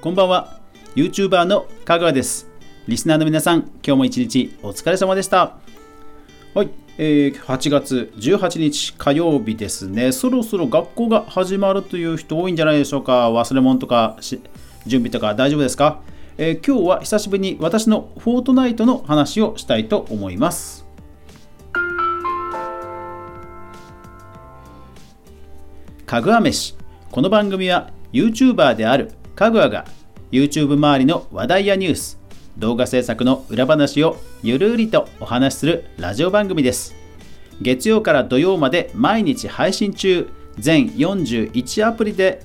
こんばんは。YouTuber の香川です。リスナーの皆さん今日も一日お疲れ様でした。はい、えー、8月18日火曜日ですね。そろそろ学校が始まるという人多いんじゃないでしょうか。忘れ物とか準備とか大丈夫ですか、えー、今日は久しぶりに私のフォートナイトの話をしたいと思います。かぐわ飯。この番組は YouTuber であるかぐわが YouTube 周りの話題やニュース動画制作の裏話をゆるりとお話しするラジオ番組です。月曜から土曜まで毎日配信中全41アプリで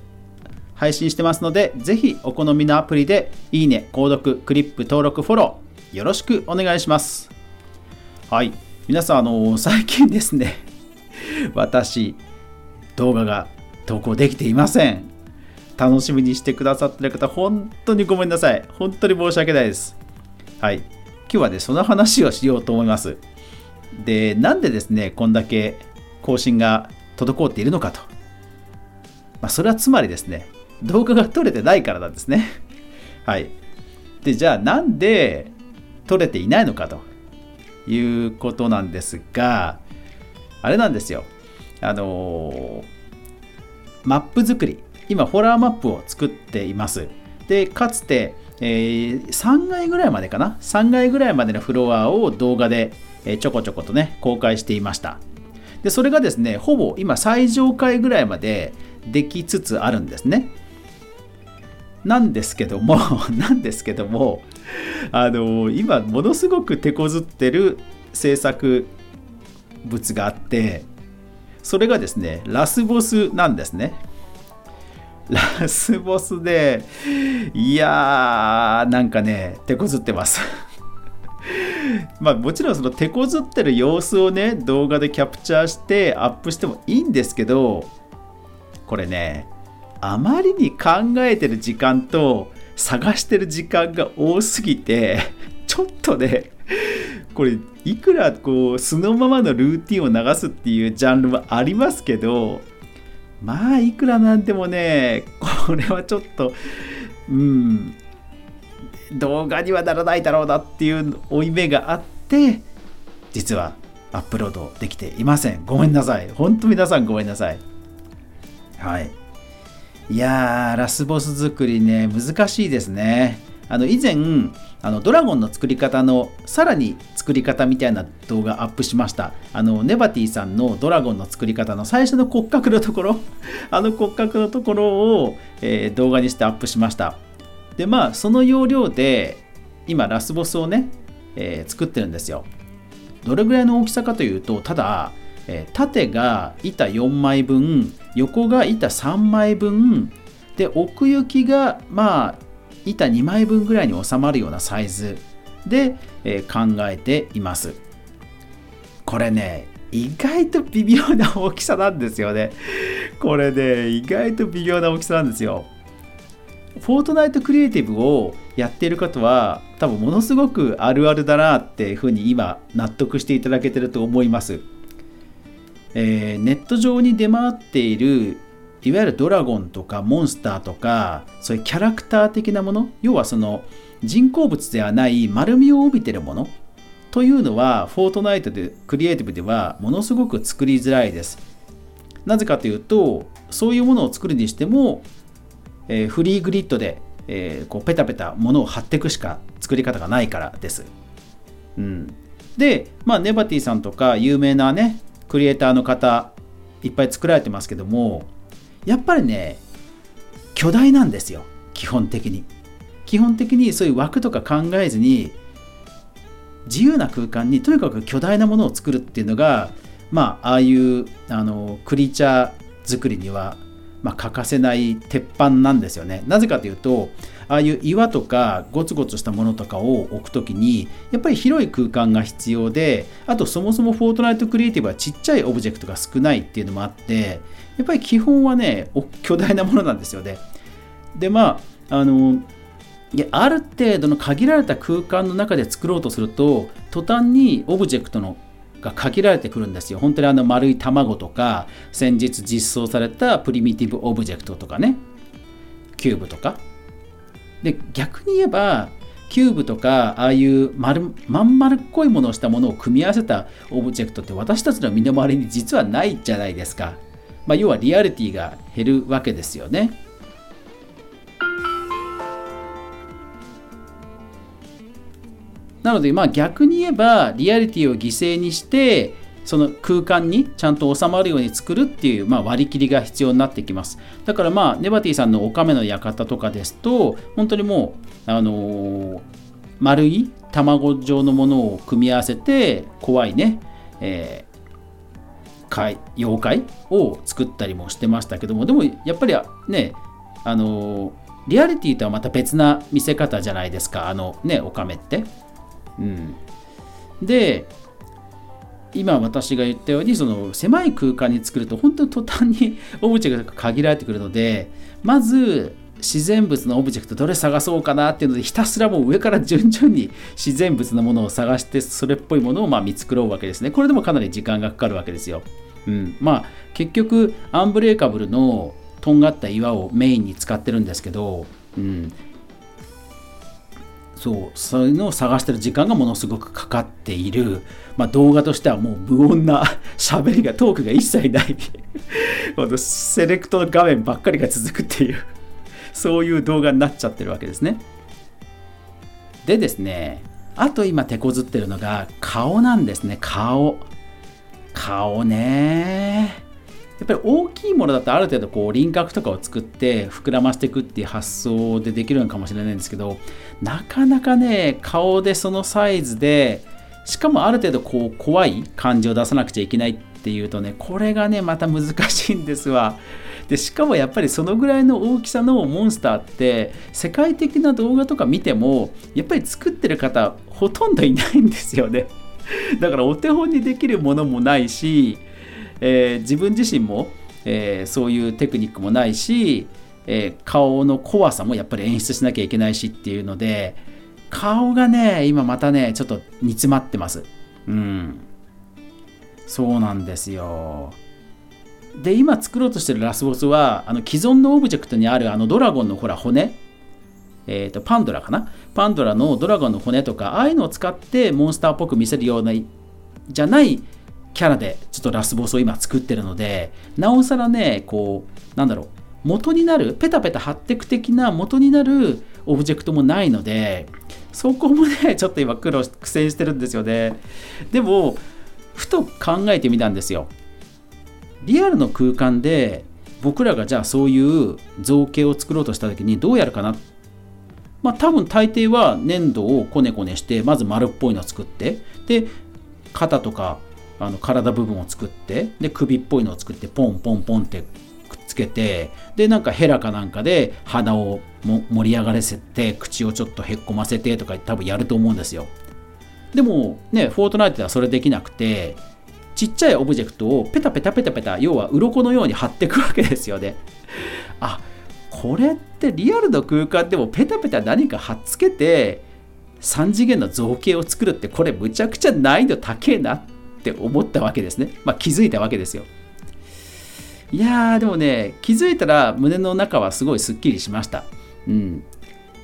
配信してますのでぜひお好みのアプリでいいね購読クリップ登録フォローよろしくお願いします。はい。皆さんあの最近ですね私動画が投稿できていません。楽しみにしてくださってる方、本当にごめんなさい。本当に申し訳ないです。はい。今日はね、その話をしようと思います。で、なんでですね、こんだけ更新が滞っているのかと。まあ、それはつまりですね、動画が撮れてないからなんですね。はい。で、じゃあなんで撮れていないのかということなんですが、あれなんですよ。あのマップ作り今ホラーマップを作っています。でかつて、えー、3階ぐらいまでかな？3階ぐらいまでのフロアを動画で、え、ちょこちょことね公開していました。でそれがですねほぼ今最上階ぐらいまでできつつあるんですね。なんですけども なんですけどもあの今ものすごく手こずってる制作物があってそれがですね、ラスボスなんですね。ラスボスで、いやー、なんかね、手こずってます。まあもちろんその手こずってる様子をね、動画でキャプチャーしてアップしてもいいんですけど、これね、あまりに考えてる時間と探してる時間が多すぎて、ちょっとね、これいくらこう素のままのルーティンを流すっていうジャンルはありますけどまあいくらなんでもねこれはちょっとうん動画にはならないだろうなっていう負い目があって実はアップロードできていません。ごめんなさい。本当皆さんごめんなさい。はい。いやーラスボス作りね難しいですね。あの以前あのドラゴンの作り方のさらに作り方みたいな動画アップしました。あのネバティさんのドラゴンの作り方の最初の骨格のところ。あの骨格のところを、えー、動画にしてアップしました。でまあその要領で今ラスボスをね、えー、作ってるんですよ。どれぐらいの大きさかというとただ、えー、縦が板4枚分横が板3枚分で奥行きがまあ板2枚分ぐらいに収まるようなサイズで、えー、考えています。これね、意外と微妙な大きさなんですよね。これね、意外と微妙な大きさなんですよ。フォートナイトクリエイティブをやっている方は多分ものすごくあるあるだなっていうふうに今納得していただけてると思います。えー、ネット上に出回っているいわゆるドラゴンとかモンスターとかそういうキャラクター的なもの要はその人工物ではない丸みを帯びてるものというのはフォートナイトでクリエイティブではものすごく作りづらいです。なぜかというとそういうものを作るにしても、えー、フリーグリッドで、えー、こうペタペタものを貼っていくしか作り方がないからです、うん、で、まあ、ネバティさんとか有名なねクリエイターの方いっぱい作られてますけどもやっぱりね巨大なんですよ基本的に。基本的にそういう枠とか考えずに自由な空間にとにかく巨大なものを作るっていうのがまあああいうあのクリーチャー作りには、まあ、欠かせない鉄板なんですよね。なぜかというとああいう岩とかゴツゴツしたものとかを置くときにやっぱり広い空間が必要であとそもそもフォートナイトクリエイティブはちっちゃいオブジェクトが少ないっていうのもあってやっぱり基本はね巨大なものなんですよね。でまああのある程度の限られた空間の中で作ろうとすると途端にオブジェクトのが限られてくるんですよ。本当にあの丸い卵とか先日実装されたプリミティブオブジェクトとかね。キューブとか。で逆に言えばキューブとかああいう丸まん丸っこいものをしたものを組み合わせたオブジェクトって私たちの身の回りに実はないじゃないですか。まあ、要はリアリティが減るわけですよね。なのでまあ逆に言えばリアリティを犠牲にしてその空間にちゃんと収まるように作るっていう、まあ、割り切りが必要になってきます。だからまあネバティさんのおかめの館とかですと本当にもう、あのー、丸い卵状のものを組み合わせて怖いね、え怪妖怪を作ったりもしてましたけどもでもやっぱりねあのリアリティとはまた別な見せ方じゃないですかあのねオカメって。うん、で今私が言ったようにその狭い空間に作ると本当に途端にオブジェクトが限られてくるのでまず自然物のオブジェクトどれ探そうかなっていうのでひたすらもう上から順々に自然物のものを探してそれっぽいものをま見繕うわけですね。これでもかなり時間がかかるわけですよ、うん、まあ結局アンブレーカブルのとんがった岩をメインに使ってるんですけど、うん、そうそういうのを探してる時間がものすごくかかっている、まあ、動画としてはもう無音な 喋りがトークが一切ない セレクト画面ばっかりが続くっていうそういう動画になっちゃってるわけですね。でですね、あと今手こずってるのが顔なんですね、顔。顔ね。やっぱり大きいものだとある程度こう輪郭とかを作って膨らましていくっていう発想でできるのかもしれないんですけどなかなかね顔でそのサイズでしかもある程度こう怖い感じを出さなくちゃいけないっていうとねこれがねまた難しいんですわ。でしかもやっぱりそのぐらいの大きさのモンスターって世界的な動画とか見てもやっぱり作ってる方ほとんどいないんですよねだからお手本にできるものもないし、えー、自分自身も、えー、そういうテクニックもないし、えー、顔の怖さもやっぱり演出しなきゃいけないしっていうので顔がね今またねちょっと煮詰まってます。うん。そうなんですよ。で今作ろうとしてるラスボスはあの既存のオブジェクトにあるあのドラゴンのほら骨。えーと、パンドラかな？パンドラのドラゴンの骨とかああいうのを使ってモンスターっぽく見せるようなじゃないキャラでちょっとラスボスを今作ってるのでなおさらねこうなんだろう元になるペタペタ貼ってく的な元になるオブジェクトもないのでそこもね ちょっと今苦労苦戦してるんですよね。でもふと考えてみたんですよ。リアルの空間で僕らがじゃあそういう造形を作ろうとした時にどうやるかな？まあ多分大抵は粘土をこねこねしてまず丸っぽいのを作ってで肩とかあの体部分を作ってで首っぽいのを作ってポンポンポンってくっつけてでなんかヘラかなんかで鼻を盛り上がらせて口をちょっとへっこませてとか多分やると思うんですよでもねフォートナイトではそれできなくてちっちゃいオブジェクトをペタペタペタペタ要は鱗のように貼っていくわけですよね。あこれってリアルの空間でもペタペタ何か貼っつけて3次元の造形を作るってこれむちゃくちゃ難易度高えなっって思ったわけですね。まあ気づいたわけですよ。いやーでもね気づいたら胸の中はすごいすっきりしました。うん。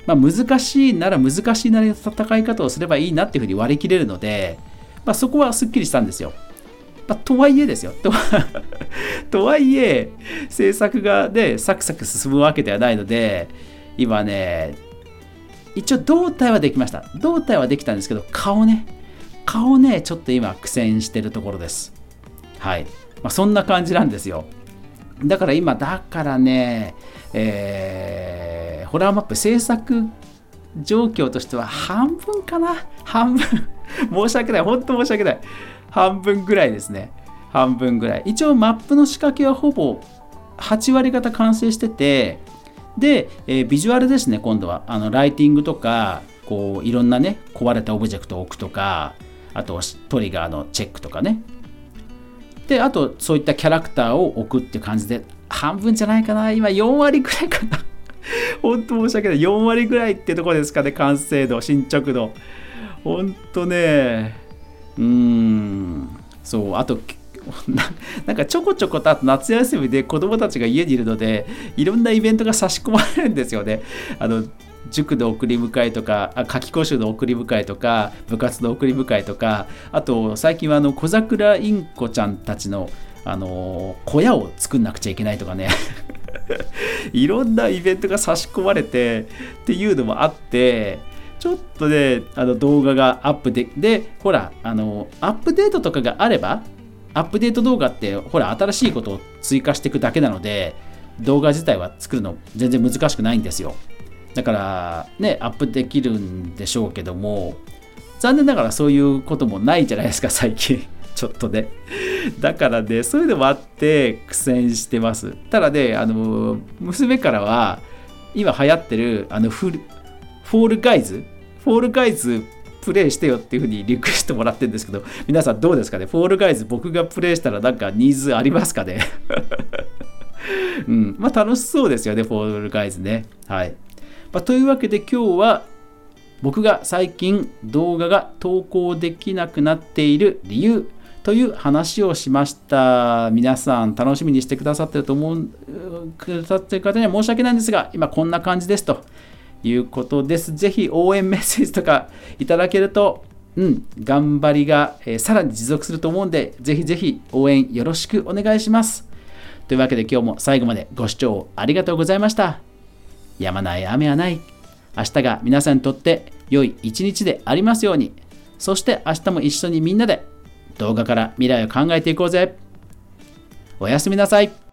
まあ、難しいなら難しいなりの戦い方をすればいいなっていうふうに割り切れるので、まあ、そこはすっきりしたんですよ。まあ、とはいえですよ。と とはいえ、制作がで、サクサク進むわけではないので、今ね、一応胴体はできました。胴体はできたんですけど、顔ね、顔ね、ちょっと今苦戦してるところです。はい。まあ、そんな感じなんですよ。だから今、だからね、えー、ホラーマップ制作状況としては半分かな半分 申し訳ない。本当申し訳ない。半分ぐらいですね。半分ぐらい。一応マップの仕掛けはほぼ8割方完成してて、で、えー、ビジュアルですね、今度は。あのライティングとか、こういろんなね、壊れたオブジェクトを置くとか、あとトリガーのチェックとかね。で、あとそういったキャラクターを置くって感じで、半分じゃないかな、今4割ぐらいかな？本当申し訳ない。4割ぐらいってとこですかね、完成度、進捗度。本当ね、うーんそうあと なんかちょこちょことあと夏休みで子供たちが家にいるのでいろんなイベントが差し込まれるんですよね。あの塾の送り迎えとかあ夏期講習の送り迎えとか部活の送り迎えとかあと最近はあの小桜インコちゃんたちのあの小屋を作んなくちゃいけないとかね。いろんなイベントが差し込まれてっていうのもあってちょっとねあの動画がアップででほらあのアップデートとかがあればアップデート動画ってほら新しいことを追加していくだけなので動画自体は作るの全然難しくないんですよ。だからねアップできるんでしょうけども残念ながらそういうこともないじゃないですか 最近。ちょっとね。だからねそういうのもあって苦戦してます。ただねあの娘からは今流行ってるあのフルフォールガイズ？フォールガイズプレイしてよっていうふうにリクエストもらってるんですけど皆さんどうですかね？フォールガイズ僕がプレイしたらなんかニーズありますかね？うん、まあ楽しそうですよね、フォールガイズね。はい。まあ、というわけで今日は僕が最近動画が投稿できなくなっている理由という話をしました。皆さん楽しみにしてくださってると思う、くださってる方には申し訳ないんですが、今こんな感じですということです。ぜひ応援メッセージとかいただけると、うん、頑張りが、えー、さらに持続すると思うんで、ぜひぜひ応援よろしくお願いします。というわけで今日も最後までご視聴ありがとうございました。やまない雨はない。明日が皆さんにとって良い一日でありますように。そして明日も一緒にみんなで動画から未来を考えていこうぜ。おやすみなさい。